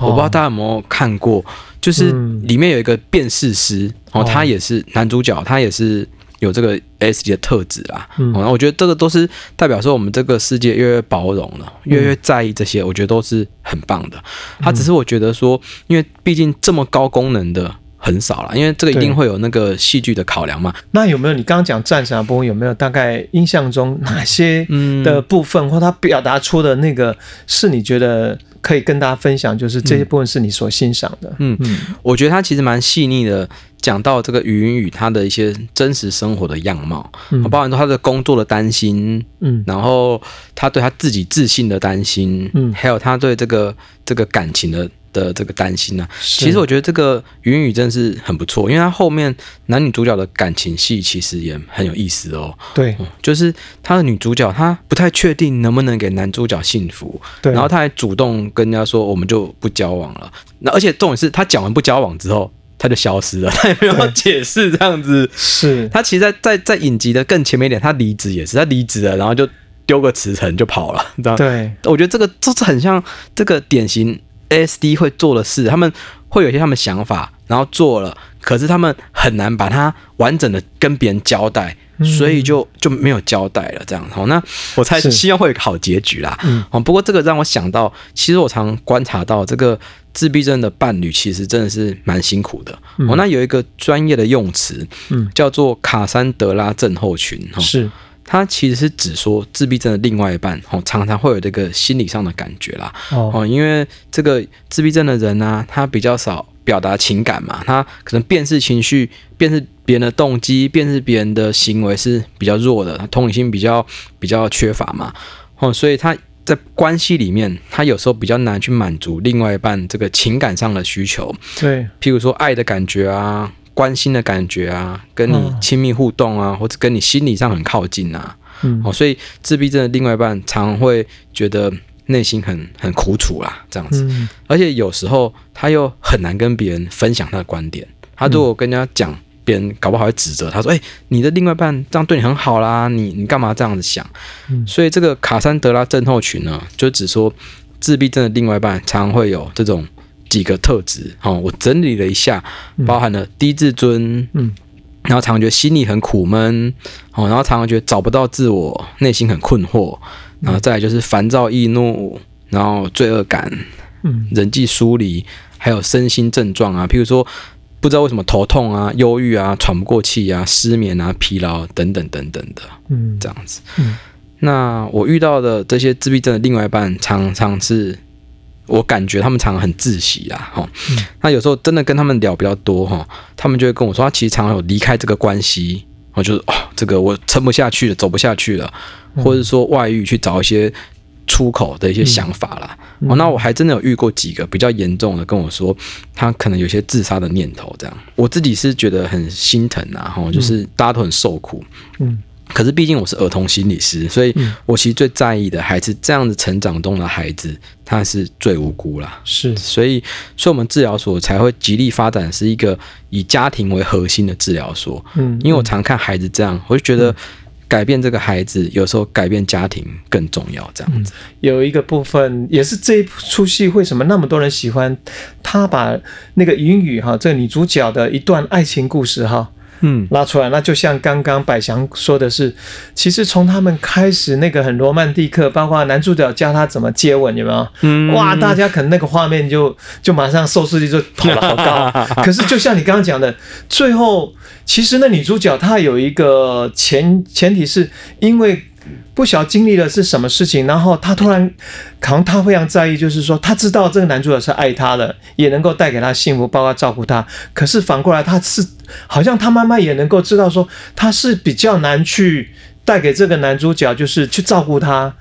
我不知道大家有没有看过，就是里面有一个辨识师，哦，他也是男主角，他也是。有这个 S 级的特质啦，嗯，然后我觉得这个都是代表说我们这个世界越来越包容了，越来越在意这些，我觉得都是很棒的。他只是我觉得说，因为毕竟这么高功能的很少了，因为这个一定会有那个戏剧的考量嘛。那有没有你刚刚讲赞赏部分，有没有大概印象中哪些的部分，或他表达出的那个是你觉得？可以跟大家分享，就是这些部分是你所欣赏的。嗯嗯，我觉得他其实蛮细腻的，讲到这个余云雨他的一些真实生活的样貌，包含说他的工作的担心，嗯，然后他对他自己自信的担心，嗯，还有他对这个这个感情的。的这个担心呢，其实我觉得这个云雨真是很不错，因为他后面男女主角的感情戏其实也很有意思哦。对，就是他的女主角，她不太确定能不能给男主角幸福，对，然后她还主动跟人家说我们就不交往了。那而且重点是她讲完不交往之后，他就消失了，[LAUGHS] 他也没有解释这样子。是他其实，在在在影集的更前面一点，他离职也是，他离职了，然后就丢个辞呈就跑了，你知道对，我觉得这个就是很像这个典型。A S D 会做的事，他们会有一些他们想法，然后做了，可是他们很难把它完整的跟别人交代，所以就就没有交代了。这样，好，那我猜希望会有个好结局啦。嗯，不过这个让我想到，其实我常观察到，这个自闭症的伴侣其实真的是蛮辛苦的。哦，那有一个专业的用词，嗯，叫做卡山德拉症候群。是。它其实是指说自闭症的另外一半哦，常常会有这个心理上的感觉啦。哦，因为这个自闭症的人呢，他比较少表达情感嘛，他可能辨识情绪、辨识别人的动机、辨识别人的行为是比较弱的，他同理心比较比较缺乏嘛。哦，所以他在关系里面，他有时候比较难去满足另外一半这个情感上的需求，对，譬如说爱的感觉啊。关心的感觉啊，跟你亲密互动啊，或者跟你心理上很靠近啊。嗯哦，所以自闭症的另外一半常常会觉得内心很很苦楚啦，这样子。嗯而且有时候他又很难跟别人分享他的观点。他如果跟人家讲，别人搞不好会指责他说：“哎、你的另外一半这样对你很好啦，你你干嘛这样子想？”嗯所以这个卡珊德拉症候群呢，就只说自闭症的另外一半常常会有这种几个特质。哦，我整理了一下，包含了低自尊，嗯，然后常常觉得心里很苦闷，哦，然后常常觉得找不到自我，内心很困惑，然后再来就是烦躁易怒，然后罪恶感，嗯。人际疏离，还有身心症状啊，譬如说不知道为什么头痛啊、忧郁啊、喘不过气啊、失眠啊、疲劳等等等等的嗯。这样子。嗯。那我遇到的这些自闭症的另外一半，常常是我感觉他们常常很窒息啦，哈、那有时候真的跟他们聊比较多哈，他们就会跟我说，他其实常常有离开这个关系，我就是哦，这个我撑不下去了，走不下去了，或者说外遇去找一些出口的一些想法啦。哦，那我还真的有遇过几个比较严重的，跟我说他可能有些自杀的念头，这样。我自己是觉得很心疼啊，哈，就是大家都很受苦，嗯可是毕竟我是儿童心理师，所以我其实最在意的还是这样子成长中的孩子，他是最无辜啦。是所以，所以我们治疗所才会极力发展是一个以家庭为核心的治疗所。嗯因为我常看孩子这样，我就觉得改变这个孩子，有时候改变家庭更重要。这样子，有一个部分也是这一出戏为什么那么多人喜欢，他把那个云雨哈这个女主角的一段爱情故事哈嗯，拉出来，那就像刚刚百祥说的是，其实从他们开始那个很罗曼蒂克，包括男主角教他怎么接吻，有没有？嗯哇，大家可能那个画面就就马上收视率就跑了好高。[LAUGHS] 可是就像你刚刚讲的，最后其实那女主角她有一个前前提是因为。不晓经历了是什么事情，然后他突然，可能他非常在意，就是说他知道这个男主角是爱他的，也能够带给他幸福，包括照顾他。可是反过来，他是好像他妈妈也能够知道说，他是比较难去带给这个男主角，就是去照顾他，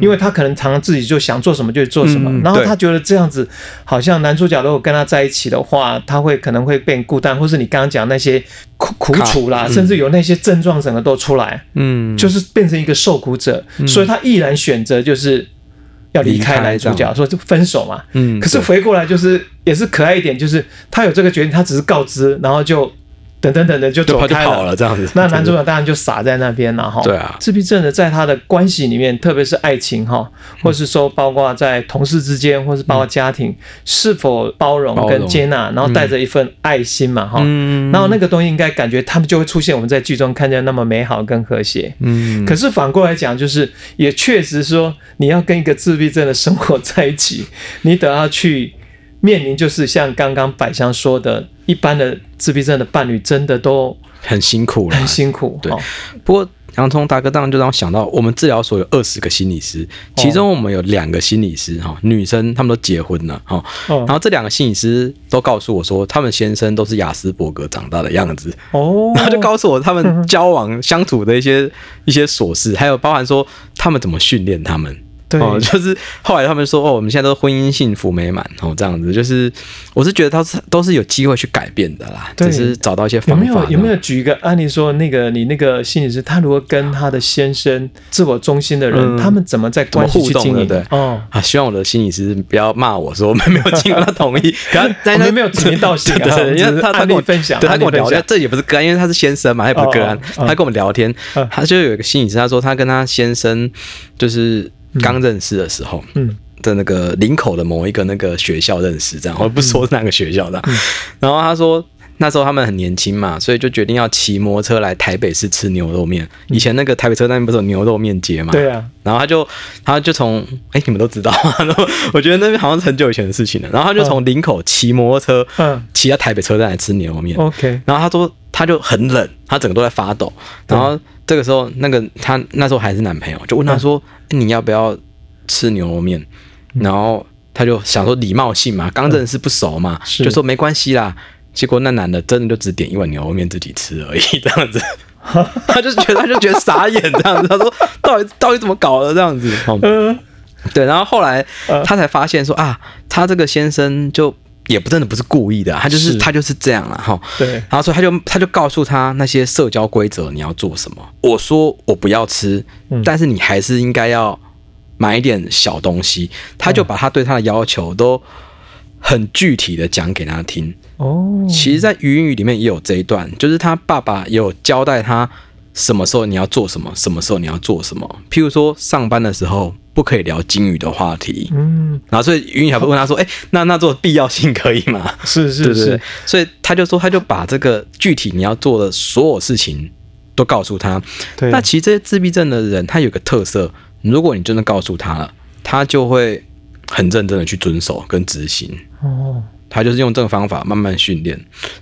因为他可能常常自己就想做什么就做什么，嗯然后他觉得这样子，好像男主角如果跟他在一起的话，他会可能会变孤单，或是你刚刚讲那些苦苦楚啦，甚至有那些症状整个都出来，嗯，就是变成一个受苦者，所以他毅然选择就是要离开男主角，说就分手嘛。嗯，可是回过来就是也是可爱一点，就是他有这个决定，他只是告知，然后就等等等等就走开跑了这样子。那男主角当然就傻在那边了哈。对啊自闭症的在他的关系里面，特别是爱情哈，或是说包括在同事之间，或是包括家庭，是否包容包容跟接纳，然后带着一份爱心嘛哈。嗯然后那个东西应该感觉他们就会出现我们在剧中看见那么美好跟和谐。嗯，可是反过来讲，就是也确实说，你要跟一个自闭症的生活在一起，你得要去面临，就是像刚刚百香说的，一般的自闭症的伴侣真的都很辛苦了，很辛苦。对。哦。不过洋葱大哥当然就让我想到，我们治疗所有二十个心理师，其中我们有两个心理师哈，女生他们都结婚了哈，哦。然后这两个心理师都告诉我说，他们先生都是雅斯伯格长大的样子，哦，[LAUGHS] 然后就告诉我他们交往相处的一些一些琐事，还有包含说他们怎么训练他们。对。哦，就是后来他们说哦，我们现在都婚姻幸福美满哦，这样子，就是我是觉得他是都是有机会去改变的啦，对。只是找到一些方法。没有有没有举一个案例说，那个你那个心理师，他如果跟他的先生自我中心的人，嗯。他们怎么在关系去经营？怎么互动对哦，啊，希望我的心理师不要骂我说我们没有经过他同意，[LAUGHS] 但是我们没有指名道姓啊 [LAUGHS] 对因为他他跟我分享对他跟我聊天，这也不是个案，因为他是先生嘛，他也不是个案。他跟我们聊天嗯，他就有一个心理师，他说他跟他先生就是刚认识的时候，嗯的那个林口的某一个那个学校认识，这样，我不说是哪个学校的。嗯然后他说那时候他们很年轻嘛，所以就决定要骑摩托车来台北市吃牛肉面。以前那个台北车站不是有牛肉面街嘛？嗯对啊，然后他就，他就从，哎，你们都知道，然 [LAUGHS] 后我觉得那边好像是很久以前的事情了。然后他就从林口骑摩托车，嗯骑到台北车站来吃牛肉面。，OK，然后他说他就很冷，他整个都在发抖。然后这个时候，那个他那时候还是男朋友，就问他说：“诶你要不要吃牛肉面？”然后他就想说礼貌性嘛，刚认识不熟嘛，是就说没关系啦。结果那男的真的就只点一碗牛肉面自己吃而已，[LAUGHS] 这样子。[LAUGHS] 他就觉得他就觉得傻眼这样子，他说到底到底怎么搞的？这样子？哦嗯。对，然后后来呃他才发现说啊，他这个先生就也不真的不是故意的啊，他就是是他就是这样了哈。对，然后所以他就他就告诉他那些社交规则你要做什么。我说我不要吃，嗯但是你还是应该要买一点小东西。他就把他对他的要求都很具体的讲给他听。哦，其实，在语音语里面也有这一段，就是他爸爸也有交代他什么时候你要做什么，什么时候你要做什么。譬如说上班的时候不可以聊金鱼的话题，嗯，然后所以语音还会问他说：“哎、那那做必要性可以吗？”是是是。所以他就说，他就把这个具体你要做的所有事情都告诉他。对，那其实这些自闭症的人，他有个特色，如果你真的告诉他了，他就会很认真的去遵守跟执行。哦，他就是用这个方法慢慢训练，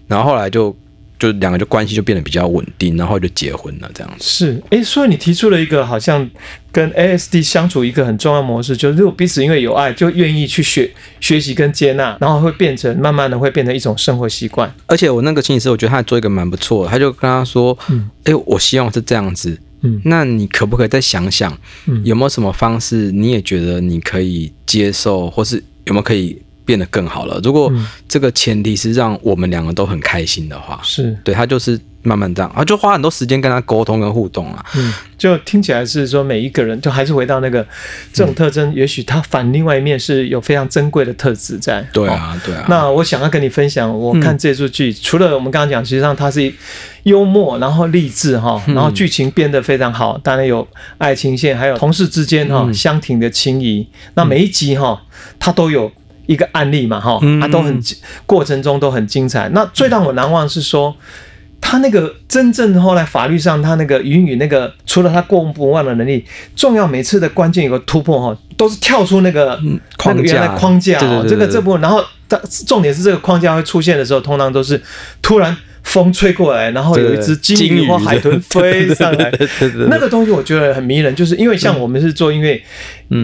然后后来就就两个就关系就变得比较稳定，然后就结婚了这样子。是，哎，所以你提出了一个好像跟 ASD 相处一个很重要模式，就是如果彼此因为有爱，就愿意去学学习跟接纳，然后会变成慢慢的会变成一种生活习惯。而且我那个心理师，我觉得他做一个蛮不错的，他就跟他说：“嗯哎、我希望是这样子，嗯那你可不可以再想想，嗯有没有什么方式你也觉得你可以接受，或是有没有可以变得更好了？如果嗯这个前提是让我们两个都很开心的话，是，对他就是慢慢这样，啊，就花很多时间跟他沟通跟互动啊。嗯，就听起来是说每一个人，就还是回到那个这种特征，也许他反另外一面是有非常珍贵的特质在。哦对啊，对啊。那我想要跟你分享，我看这出剧，除了我们刚刚讲，实际上它是幽默，然后励志哈，然后剧情编得非常好，当然有爱情线，还有同事之间哈相挺的情谊。那每一集哈，它都有一个案例嘛哈，嗯。啊都很过程中都很精彩。那最让我难忘是说。他那个真正后来法律上，他那个云雨那个，除了他过目不忘的能力，重要每次的关键有个突破哈，都是跳出那个、那框个原来架框架哦，对这个这部分，然后但重点是这个框架会出现的时候，通常都是突然风吹过来，然后有一只金鱼或海豚飞上来，那个东西我觉得很迷人，就是因为像我们是做音乐，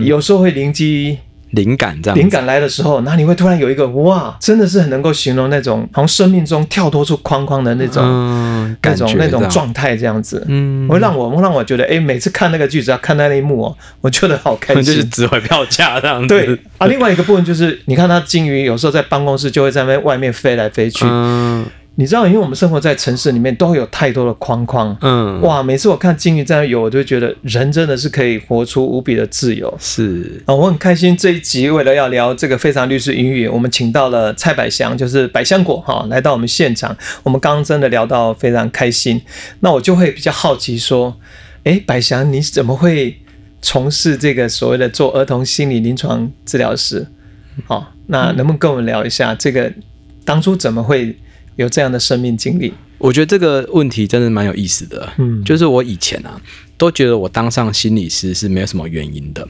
有时候会灵机灵感这样子，灵感来的时候，然后你会突然有一个哇，真的是很能够形容那种从生命中跳脱出框框的那种、嗯，那种那种状态这样子。嗯，会让我会让我觉得，哎，每次看那个剧，只要看到那一幕哦，我觉得好开心 [LAUGHS] 就是心。值回票价这样子。对啊，另外一个部分就是，你看他金鱼有时候在办公室就会在那外面飞来飞去。嗯你知道，因为我们生活在城市里面，都会有太多的框框。嗯，哇，每次我看金鱼在那游，我就觉得人真的是可以活出无比的自由。是啊，我很开心这一集为了要聊这个非常律师英语，我们请到了蔡百祥，就是百香果哈，来到我们现场。我们刚刚真的聊到非常开心，那我就会比较好奇说，诶，百祥你怎么会从事这个所谓的做儿童心理临床治疗师？好，那能不能跟我们聊一下这个当初怎么会有这样的生命经历？我觉得这个问题真的蛮有意思的。嗯就是我以前啊，都觉得我当上心理师是没有什么原因的，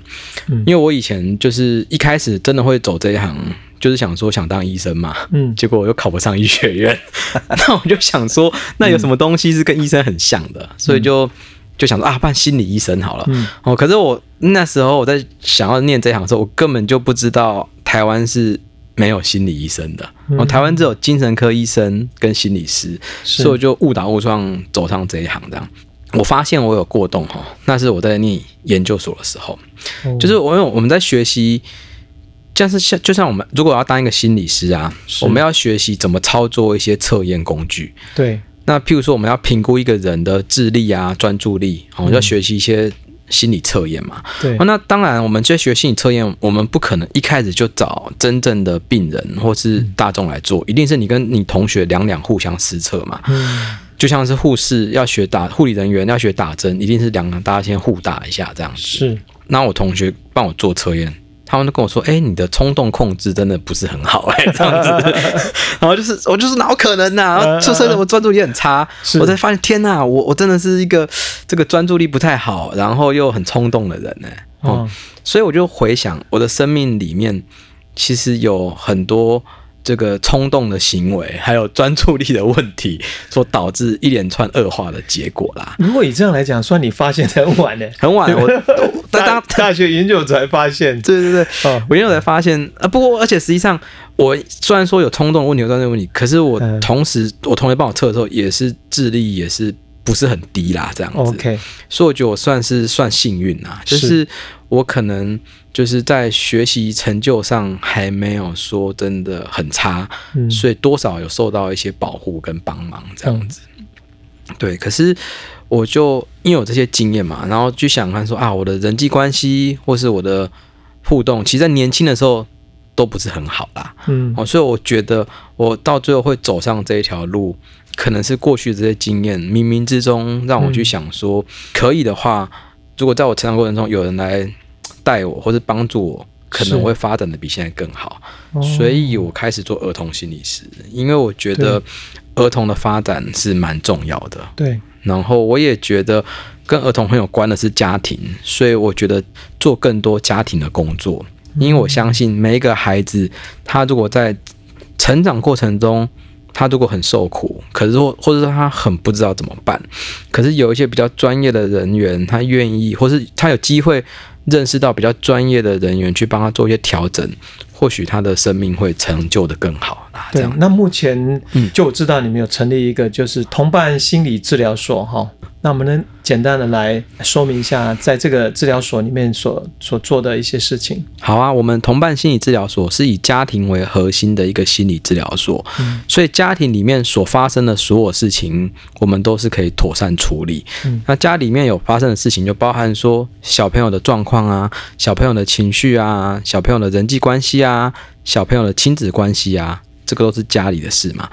嗯因为我以前就是一开始真的会走这一行，就是想说想当医生嘛，嗯结果我又考不上医学院，[LAUGHS] 那我就想说，那有什么东西是跟医生很像的，所以就就想说啊，办心理医生好了。嗯哦，可是我那时候我在想要念这一行的时候，我根本就不知道台湾是没有心理医生的，哦，台湾只有精神科医生跟心理师，所以我就误打误撞走上这一行这样。我发现我有过动哈，那是我在念研究所的时候，哦。就是我因为我们在学习，像是像就像我们如果要当一个心理师啊，我们要学习怎么操作一些测验工具。对，那譬如说我们要评估一个人的智力啊、专注力，哦，要学习一些心理测验嘛。对哦，那当然，我们在学心理测验，我们不可能一开始就找真正的病人或是大众来做，一定是你跟你同学两两互相实测嘛。嗯就像是护士要学打，护理人员要学打针，一定是两两大家先互打一下这样子。是，那我同学帮我做测验，他们都跟我说：“哎、你的冲动控制真的不是很好、哎，[LAUGHS] 这样子。[LAUGHS] ”然后就是我就是哪有可能呢、啊？然后测测的我专注力很差，我才发现天啊，我我真的是一个这个专注力不太好，然后又很冲动的人呢、哦，哦，所以我就回想我的生命里面，其实有很多。这个冲动的行为，还有专注力的问题，所导致一连串恶化的结果啦。如果以这样来讲，算你发现的很晚呢。很晚，我 [LAUGHS] 大当大学研究才发现，对对对，哦我研究才发现啊，不过而且实际上，我虽然说有冲动的问题、有专注的问题，可是我嗯同时我同学帮我测的时候，也是智力也是不是很低啦，这样子。OK，所以我觉得我算是算幸运啦，就是是我可能就是在学习成就上还没有说真的很差，嗯所以多少有受到一些保护跟帮忙这样子。对，可是我就因为有这些经验嘛，然后去想看说啊，我的人际关系或是我的互动，其实在年轻的时候都不是很好啦。嗯哦，所以我觉得我到最后会走上这一条路，可能是过去这些经验，冥冥之中让我去想说，可以的话，如果在我成长过程中有人来带我或者帮助我，可能会发展的比现在更好。哦。所以我开始做儿童心理师，因为我觉得儿童的发展是蛮重要的。对，然后我也觉得跟儿童很有关的是家庭，所以我觉得做更多家庭的工作，因为我相信每一个孩子，他如果在成长过程中，他如果很受苦，可是或或者说他很不知道怎么办，可是有一些比较专业的人员，他愿意，或是他有机会认识到比较专业的人员去帮他做一些调整，或许他的生命会成就的更好啦。这样，对那目前嗯就我知道你们有成立一个就是同伴心理治疗所哈，那我们能简单的来说明一下，在这个治疗所里面所所做的一些事情。好啊，我们同伴心理治疗所是以家庭为核心的一个心理治疗所，所以家庭里面所发生的所有事情，我们都是可以妥善处理。嗯那家里面有发生的事情，就包含说小朋友的状况啊，小朋友的情绪啊，小朋友的人际关系啊，小朋友的亲子关系啊。这个都是家里的事嘛，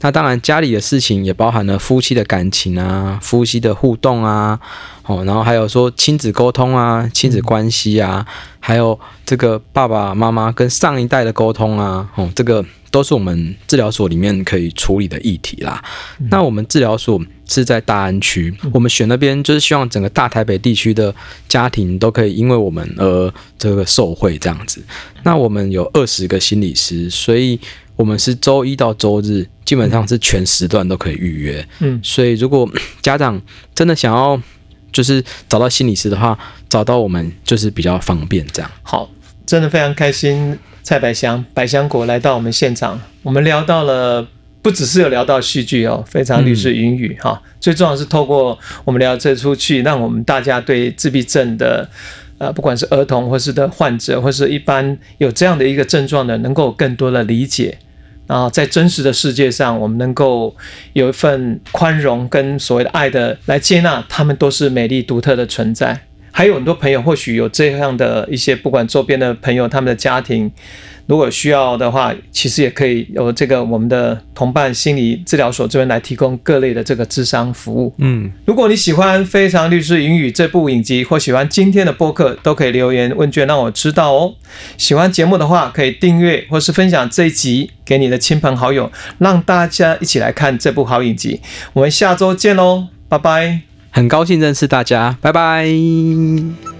那当然家里的事情也包含了夫妻的感情啊、夫妻的互动啊，哦，然后还有说亲子沟通啊、亲子关系啊，还有这个爸爸妈妈跟上一代的沟通啊，哦，这个都是我们治疗所里面可以处理的议题啦。那我们治疗所是在大安区，我们选那边就是希望整个大台北地区的家庭都可以因为我们而这个受惠这样子。那我们有二十个心理师，所以我们是周一到周日基本上是全时段都可以预约。嗯所以如果家长真的想要就是找到心理师的话，找到我们就是比较方便这样。好，真的非常开心，蔡百香百香果来到我们现场，我们聊到了。不只是有聊到戏剧哦，非常律师云雨哈、最重要是透过我们聊这出剧，让我们大家对自闭症的呃，不管是儿童或是的患者，或是一般有这样的一个症状的，能够有更多的理解。然后在真实的世界上，我们能够有一份宽容跟所谓的爱的来接纳，他们都是美丽独特的存在。还有很多朋友或许有这样的一些，不管周边的朋友，他们的家庭，如果需要的话，其实也可以有这个我们的同伴心理治疗所这边来提供各类的这个智商服务。嗯，如果你喜欢《非常律师英语》这部影集，或喜欢今天的播客，都可以留言问卷让我知道哦。喜欢节目的话，可以订阅或是分享这一集给你的亲朋好友，让大家一起来看这部好影集。我们下周见喽，拜拜。很高兴认识大家，拜拜。